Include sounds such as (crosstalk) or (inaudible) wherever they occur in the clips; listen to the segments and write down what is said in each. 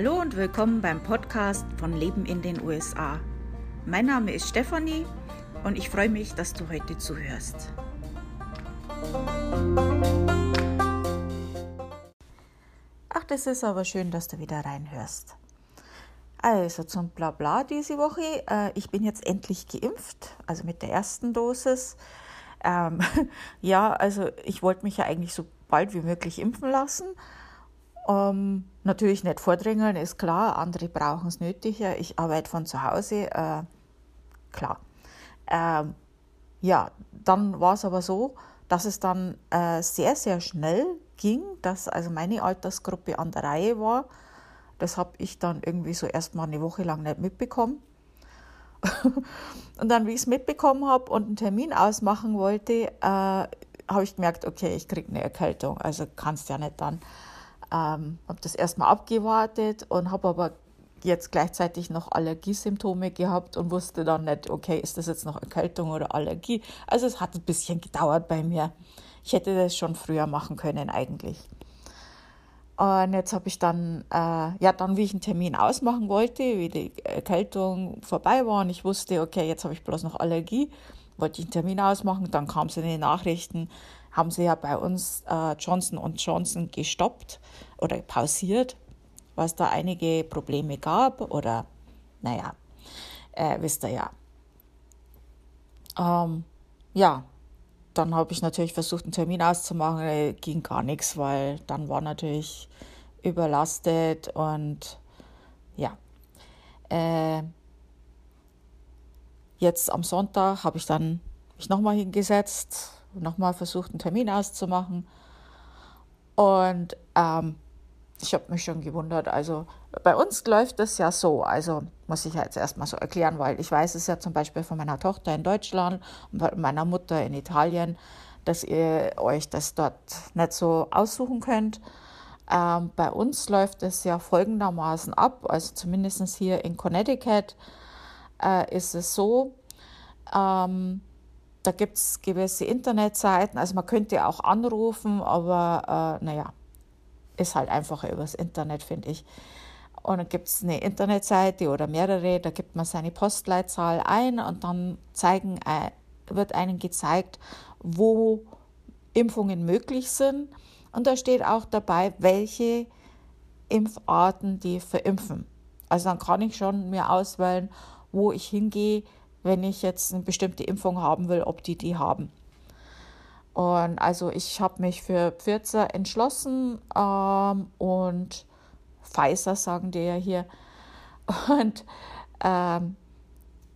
Hallo und willkommen beim Podcast von Leben in den USA. Mein Name ist Stefanie und ich freue mich, dass du heute zuhörst. Ach, das ist aber schön, dass du wieder reinhörst. Also zum Blabla diese Woche. Äh, ich bin jetzt endlich geimpft, also mit der ersten Dosis. Ähm, (laughs) ja, also ich wollte mich ja eigentlich so bald wie möglich impfen lassen. Ähm, natürlich nicht vordrängeln, ist klar. Andere brauchen es nötiger. Ich arbeite von zu Hause, äh, klar. Ähm, ja, dann war es aber so, dass es dann äh, sehr, sehr schnell ging, dass also meine Altersgruppe an der Reihe war. Das habe ich dann irgendwie so erstmal eine Woche lang nicht mitbekommen. (laughs) und dann, wie ich es mitbekommen habe und einen Termin ausmachen wollte, äh, habe ich gemerkt, okay, ich kriege eine Erkältung. Also kannst ja nicht dann. Ähm, habe das erstmal abgewartet und habe aber jetzt gleichzeitig noch Allergiesymptome gehabt und wusste dann nicht, okay, ist das jetzt noch Erkältung oder Allergie? Also es hat ein bisschen gedauert bei mir. Ich hätte das schon früher machen können eigentlich. Und jetzt habe ich dann, äh, ja, dann, wie ich einen Termin ausmachen wollte, wie die Erkältung vorbei war und ich wusste, okay, jetzt habe ich bloß noch Allergie, wollte ich einen Termin ausmachen, dann kam es in den Nachrichten, haben sie ja bei uns äh, Johnson Johnson gestoppt oder pausiert, weil es da einige Probleme gab oder, naja, äh, wisst ihr ja. Ähm, ja, dann habe ich natürlich versucht, einen Termin auszumachen, äh, ging gar nichts, weil dann war natürlich überlastet und ja. Äh, jetzt am Sonntag habe ich dann mich nochmal hingesetzt, nochmal versucht, einen Termin auszumachen. Und ähm, ich habe mich schon gewundert. Also bei uns läuft das ja so. Also muss ich jetzt erstmal so erklären, weil ich weiß es ja zum Beispiel von meiner Tochter in Deutschland und meiner Mutter in Italien, dass ihr euch das dort nicht so aussuchen könnt. Ähm, bei uns läuft es ja folgendermaßen ab, also zumindest hier in Connecticut äh, ist es so, ähm, da gibt es gewisse Internetseiten, also man könnte auch anrufen, aber äh, naja, ist halt einfacher übers Internet, finde ich. Und dann gibt es eine Internetseite oder mehrere, da gibt man seine Postleitzahl ein und dann zeigen, äh, wird einem gezeigt, wo Impfungen möglich sind. Und da steht auch dabei, welche Impfarten die verimpfen. Also dann kann ich schon mir auswählen, wo ich hingehe, wenn ich jetzt eine bestimmte Impfung haben will, ob die die haben. Und also ich habe mich für Pfizer entschlossen ähm, und Pfizer sagen die ja hier. (laughs) Und ähm,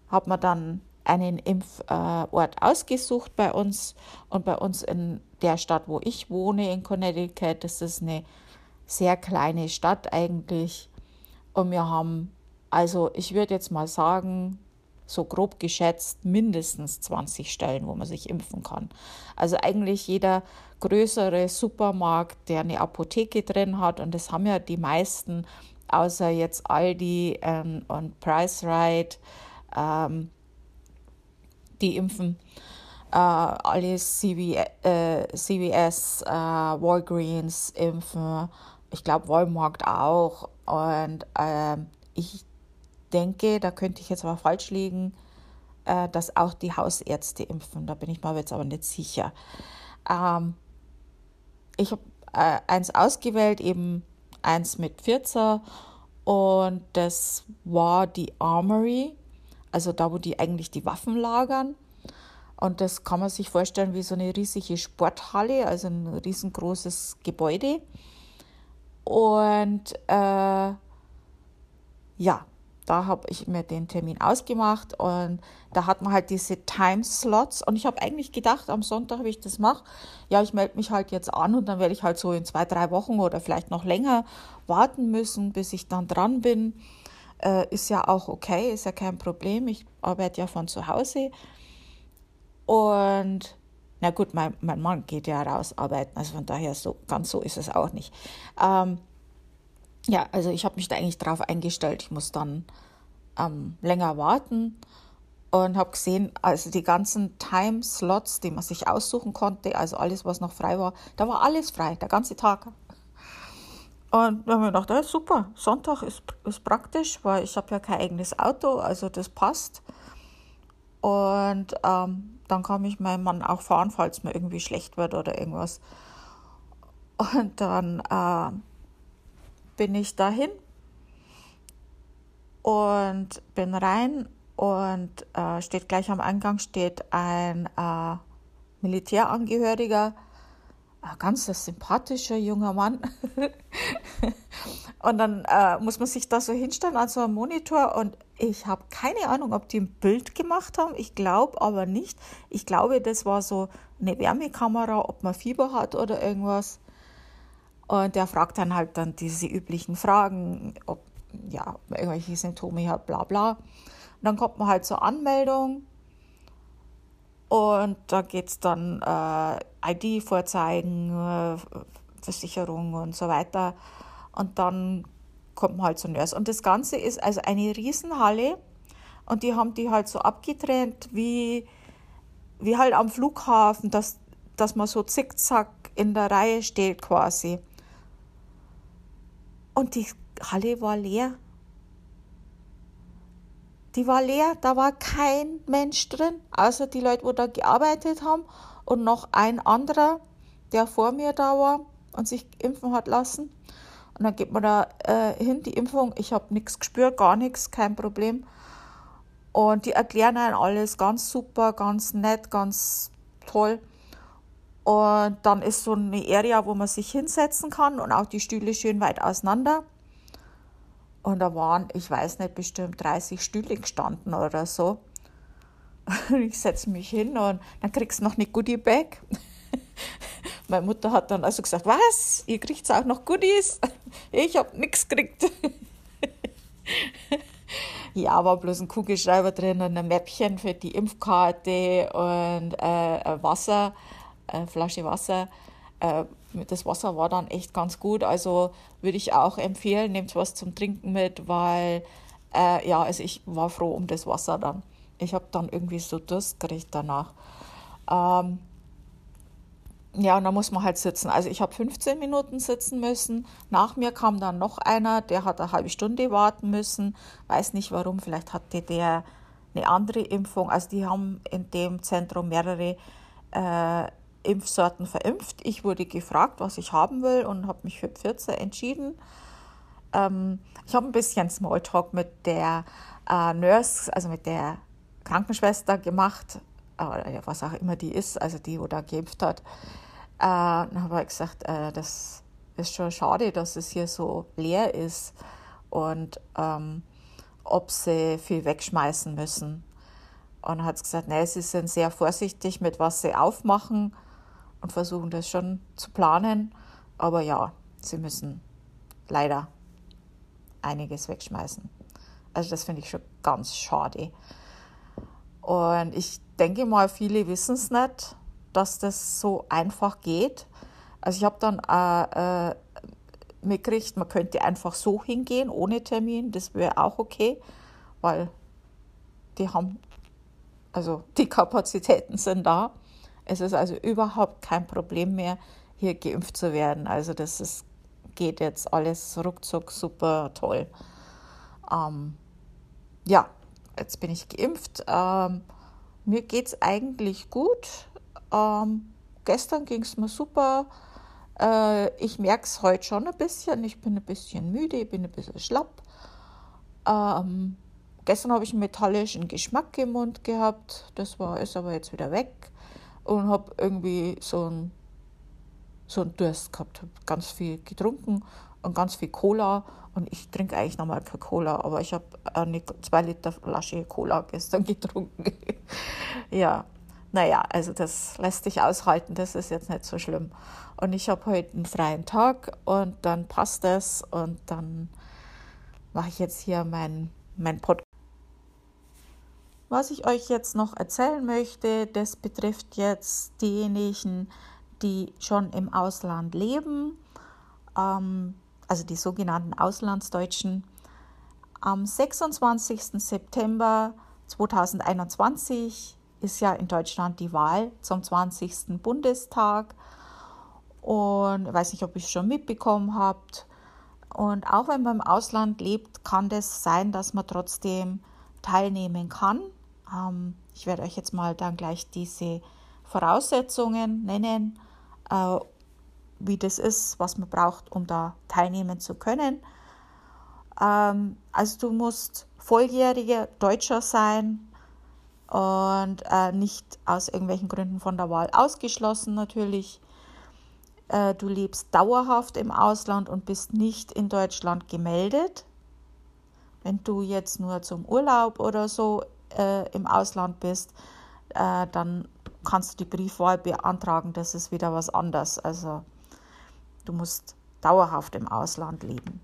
habe mir dann einen Impfort ausgesucht bei uns. Und bei uns in der Stadt, wo ich wohne, in Connecticut, das ist eine sehr kleine Stadt eigentlich. Und wir haben, also ich würde jetzt mal sagen, so grob geschätzt mindestens 20 Stellen, wo man sich impfen kann. Also eigentlich jeder größere Supermarkt, der eine Apotheke drin hat, und das haben ja die meisten, außer jetzt Aldi ähm, und Price Right, ähm, die impfen. Äh, alle CW, äh, CVS, äh, Walgreens impfen, ich glaube Walmart auch. Und ähm, ich denke, da könnte ich jetzt aber falsch liegen, äh, dass auch die Hausärzte impfen. Da bin ich mir jetzt aber nicht sicher. Ähm, ich habe äh, eins ausgewählt, eben eins mit 14 und das war die Armory, also da, wo die eigentlich die Waffen lagern. Und das kann man sich vorstellen wie so eine riesige Sporthalle, also ein riesengroßes Gebäude. Und äh, ja, da habe ich mir den Termin ausgemacht und da hat man halt diese Timeslots und ich habe eigentlich gedacht, am Sonntag, wie ich das mache, ja, ich melde mich halt jetzt an und dann werde ich halt so in zwei, drei Wochen oder vielleicht noch länger warten müssen, bis ich dann dran bin. Äh, ist ja auch okay, ist ja kein Problem. Ich arbeite ja von zu Hause und na gut, mein, mein Mann geht ja raus arbeiten, also von daher so ganz so ist es auch nicht. Ähm, ja, also ich habe mich da eigentlich drauf eingestellt. Ich muss dann ähm, länger warten und habe gesehen, also die ganzen Time-Slots, die man sich aussuchen konnte, also alles, was noch frei war, da war alles frei, der ganze Tag. Und dann haben wir gedacht, ja, super, Sonntag ist, ist praktisch, weil ich habe ja kein eigenes Auto, also das passt. Und ähm, dann kann mich mein Mann auch fahren, falls mir irgendwie schlecht wird oder irgendwas. Und dann äh, bin ich dahin und bin rein und äh, steht gleich am Eingang steht ein äh, Militärangehöriger, ein ganz sympathischer junger Mann. (laughs) und dann äh, muss man sich da so hinstellen an so einem Monitor und ich habe keine Ahnung, ob die ein Bild gemacht haben. Ich glaube aber nicht. Ich glaube, das war so eine Wärmekamera, ob man Fieber hat oder irgendwas. Und der fragt dann halt dann diese üblichen Fragen, ob, ja, man irgendwelche Symptome hat, bla bla. Und dann kommt man halt zur Anmeldung und da geht es dann äh, ID vorzeigen, äh, Versicherung und so weiter. Und dann kommt man halt zur Nurse. Und das Ganze ist also eine Riesenhalle und die haben die halt so abgetrennt wie, wie halt am Flughafen, dass, dass man so zickzack in der Reihe steht quasi. Und die Halle war leer. Die war leer, da war kein Mensch drin, außer die Leute, wo da gearbeitet haben und noch ein anderer, der vor mir da war und sich impfen hat lassen. Und dann geht man da äh, hin, die Impfung. Ich habe nichts gespürt, gar nichts, kein Problem. Und die erklären einem alles ganz super, ganz nett, ganz toll. Und dann ist so eine Area, wo man sich hinsetzen kann und auch die Stühle schön weit auseinander. Und da waren, ich weiß nicht, bestimmt 30 Stühle gestanden oder so. (laughs) Ich setze mich hin und dann kriegst du noch eine Goodie Bag. (laughs) Meine Mutter hat dann also gesagt, was? Ihr kriegt auch noch Goodies? (laughs) Ich habe nichts gekriegt. Ja, war bloß ein Kugelschreiber drin und ein Mäppchen für die Impfkarte und äh, Wasser, eine Flasche Wasser. Äh, das Wasser war dann echt ganz gut. Also würde ich auch empfehlen, nehmt was zum Trinken mit, weil äh, ja, also ich war froh um das Wasser dann. Ich habe dann irgendwie so Durst gekriegt danach. Ähm, ja, und da muss man halt sitzen. Also ich habe 15 Minuten sitzen müssen. Nach mir kam dann noch einer, der hat eine halbe Stunde warten müssen. Weiß nicht warum, vielleicht hatte der eine andere Impfung. Also die haben in dem Zentrum mehrere äh, Impfsorten verimpft. Ich wurde gefragt, was ich haben will und habe mich für Pfizer entschieden. Ähm, ich habe ein bisschen Smalltalk mit der äh, Nurse, also mit der Krankenschwester gemacht, äh, was auch immer die ist, also die, wo da geimpft hat. Äh, dann habe ich gesagt, äh, das ist schon schade, dass es hier so leer ist und ähm, ob sie viel wegschmeißen müssen. Und hat gesagt, nee, sie sind sehr vorsichtig mit was sie aufmachen und versuchen das schon zu planen. Aber ja, sie müssen leider einiges wegschmeißen. Also das finde ich schon ganz schade. Und ich denke mal, viele wissen es nicht, dass das so einfach geht. Also ich habe dann äh, äh, mitgekriegt, man könnte einfach so hingehen, ohne Termin. Das wäre auch okay, weil die haben, also die Kapazitäten sind da. Es ist also überhaupt kein Problem mehr, hier geimpft zu werden. Also das ist, geht jetzt alles ruckzuck super toll. Ähm, ja, jetzt bin ich geimpft. Ähm, mir geht es eigentlich gut. Ähm, gestern ging es mir super. Äh, ich merke es heute schon ein bisschen. Ich bin ein bisschen müde, ich bin ein bisschen schlapp. Ähm, gestern habe ich einen metallischen Geschmack im Mund gehabt. Das war, ist aber jetzt wieder weg und habe irgendwie so ein so einen Durst gehabt, habe ganz viel getrunken und ganz viel Cola und ich trinke eigentlich nochmal keine Cola, aber ich habe eine zwei Liter Flasche Cola gestern (laughs) getrunken. ja, naja, also das lässt sich aushalten, das ist jetzt nicht so schlimm. Und ich habe heute einen freien Tag und dann passt das und dann mache ich jetzt hier mein, mein Podcast. Was ich euch jetzt noch erzählen möchte, das betrifft jetzt diejenigen, die schon im Ausland leben, ähm, also die sogenannten Auslandsdeutschen. Am 26. September 2021 ist ja in Deutschland die Wahl zum 20. Bundestag. Und ich weiß nicht, ob ihr es schon mitbekommen habt. Und auch wenn man im Ausland lebt, kann das sein, dass man trotzdem teilnehmen kann. Ähm, ich werde euch jetzt mal dann gleich diese Voraussetzungen nennen, äh, wie das ist, was man braucht, um da teilnehmen zu können. Ähm, also du musst volljähriger Deutscher sein und äh, nicht aus irgendwelchen Gründen von der Wahl ausgeschlossen natürlich. Äh, du lebst dauerhaft im Ausland und bist nicht in Deutschland gemeldet. Wenn du jetzt nur zum Urlaub oder so äh, im Ausland bist, äh, dann kannst du die Briefwahl beantragen. Das ist wieder was anderes. Also du musst dauerhaft im Ausland leben.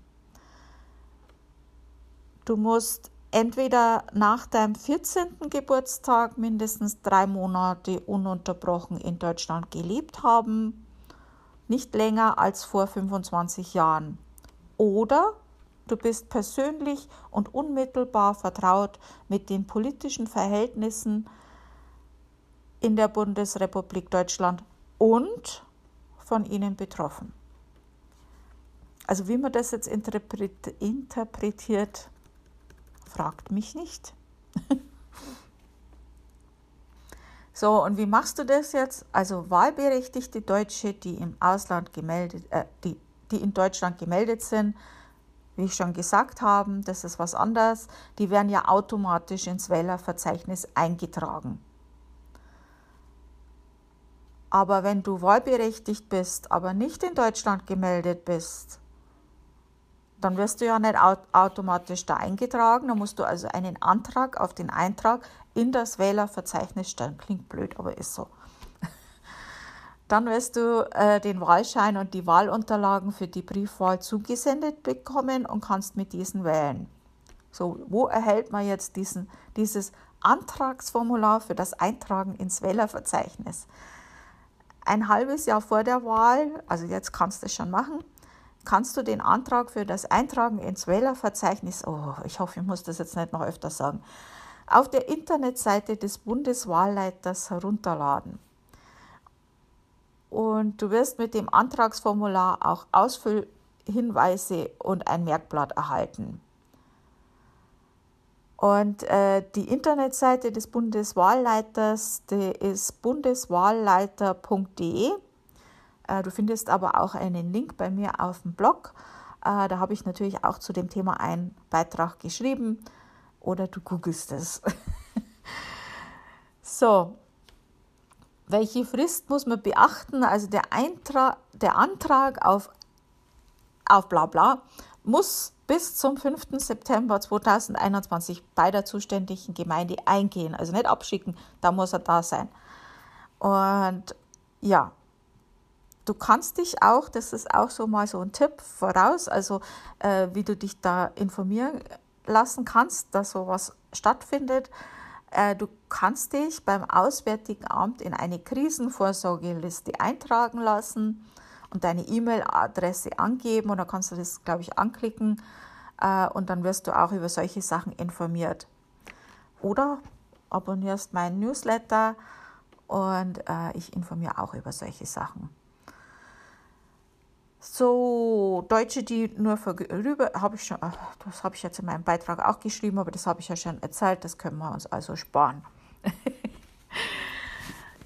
Du musst entweder nach deinem 14. Geburtstag mindestens drei Monate ununterbrochen in Deutschland gelebt haben, nicht länger als vor 25 Jahren. Oder du bist persönlich und unmittelbar vertraut mit den politischen Verhältnissen in der Bundesrepublik Deutschland und von ihnen betroffen. Also wie man das jetzt interpretiert, Fragt mich nicht. (laughs) so, und wie machst du das jetzt? Also wahlberechtigte Deutsche, die im Ausland gemeldet, äh, die, die in Deutschland gemeldet sind, wie ich schon gesagt habe, das ist was anderes, die werden ja automatisch ins Wählerverzeichnis eingetragen. Aber wenn du wahlberechtigt bist, aber nicht in Deutschland gemeldet bist, dann wirst du ja nicht automatisch da eingetragen. Da musst du also einen Antrag auf den Eintrag in das Wählerverzeichnis stellen. Klingt blöd, aber ist so. Dann wirst du äh, den Wahlschein und die Wahlunterlagen für die Briefwahl zugesendet bekommen und kannst mit diesen wählen. So, wo erhält man jetzt diesen, dieses Antragsformular für das Eintragen ins Wählerverzeichnis? Ein halbes Jahr vor der Wahl, also jetzt kannst du es schon machen, kannst du den Antrag für das Eintragen ins Wählerverzeichnis, oh, ich hoffe, ich muss das jetzt nicht noch öfter sagen, auf der Internetseite des Bundeswahlleiters herunterladen. Und du wirst mit dem Antragsformular auch Ausfüllhinweise und ein Merkblatt erhalten. Und äh, die Internetseite des Bundeswahlleiters, die ist bundeswahlleiter.de. Äh, du findest aber auch einen Link bei mir auf dem Blog. Äh, da habe ich natürlich auch zu dem Thema einen Beitrag geschrieben oder du googelst es. (laughs) so, welche Frist muss man beachten? Also der, Eintrag, der Antrag auf, auf bla bla muss bis zum 5. September 2021 bei der zuständigen Gemeinde eingehen. Also nicht abschicken, da muss er da sein. Und ja, Du kannst dich auch, das ist auch so mal so ein Tipp voraus, also äh, wie du dich da informieren lassen kannst, dass sowas stattfindet. Äh, du kannst dich beim Auswärtigen Amt in eine Krisenvorsorgeliste eintragen lassen und deine E-Mail-Adresse angeben und dann kannst du das, glaube ich, anklicken äh, und dann wirst du auch über solche Sachen informiert. Oder abonnierst meinen Newsletter und äh, ich informiere auch über solche Sachen. So, Deutsche, die nur vorüber, habe ich schon, das habe ich jetzt in meinem Beitrag auch geschrieben, aber das habe ich ja schon erzählt, das können wir uns also sparen. (laughs)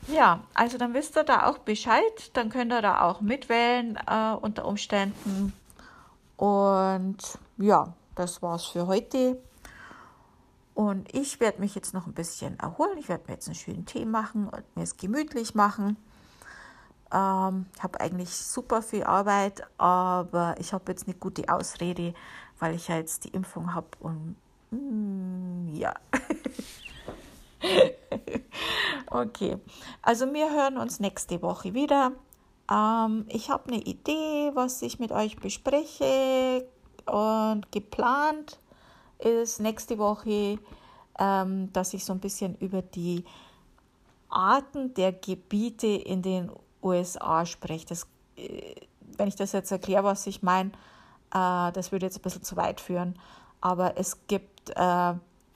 ja, also dann wisst ihr da auch Bescheid, dann könnt ihr da auch mitwählen äh, unter Umständen. Und ja, das war's für heute. Und ich werde mich jetzt noch ein bisschen erholen. Ich werde mir jetzt einen schönen Tee machen und mir es gemütlich machen. Ähm, habe eigentlich super viel Arbeit, aber ich habe jetzt eine gute Ausrede, weil ich ja jetzt die Impfung habe und mm, ja. (laughs) okay, also wir hören uns nächste Woche wieder. Ähm, ich habe eine Idee, was ich mit euch bespreche und geplant ist nächste Woche, ähm, dass ich so ein bisschen über die Arten der Gebiete in den USA spricht. Das, äh, wenn ich das jetzt erkläre, was ich meine, äh, das würde jetzt ein bisschen zu weit führen. Aber es gibt äh,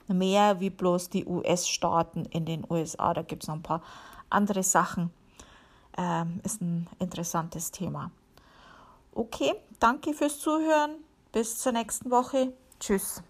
mehr wie bloß die US-Staaten in den USA. Da gibt es noch ein paar andere Sachen. Ähm, ist ein interessantes Thema. Okay, danke fürs Zuhören bis zur nächsten Woche. Tschüss.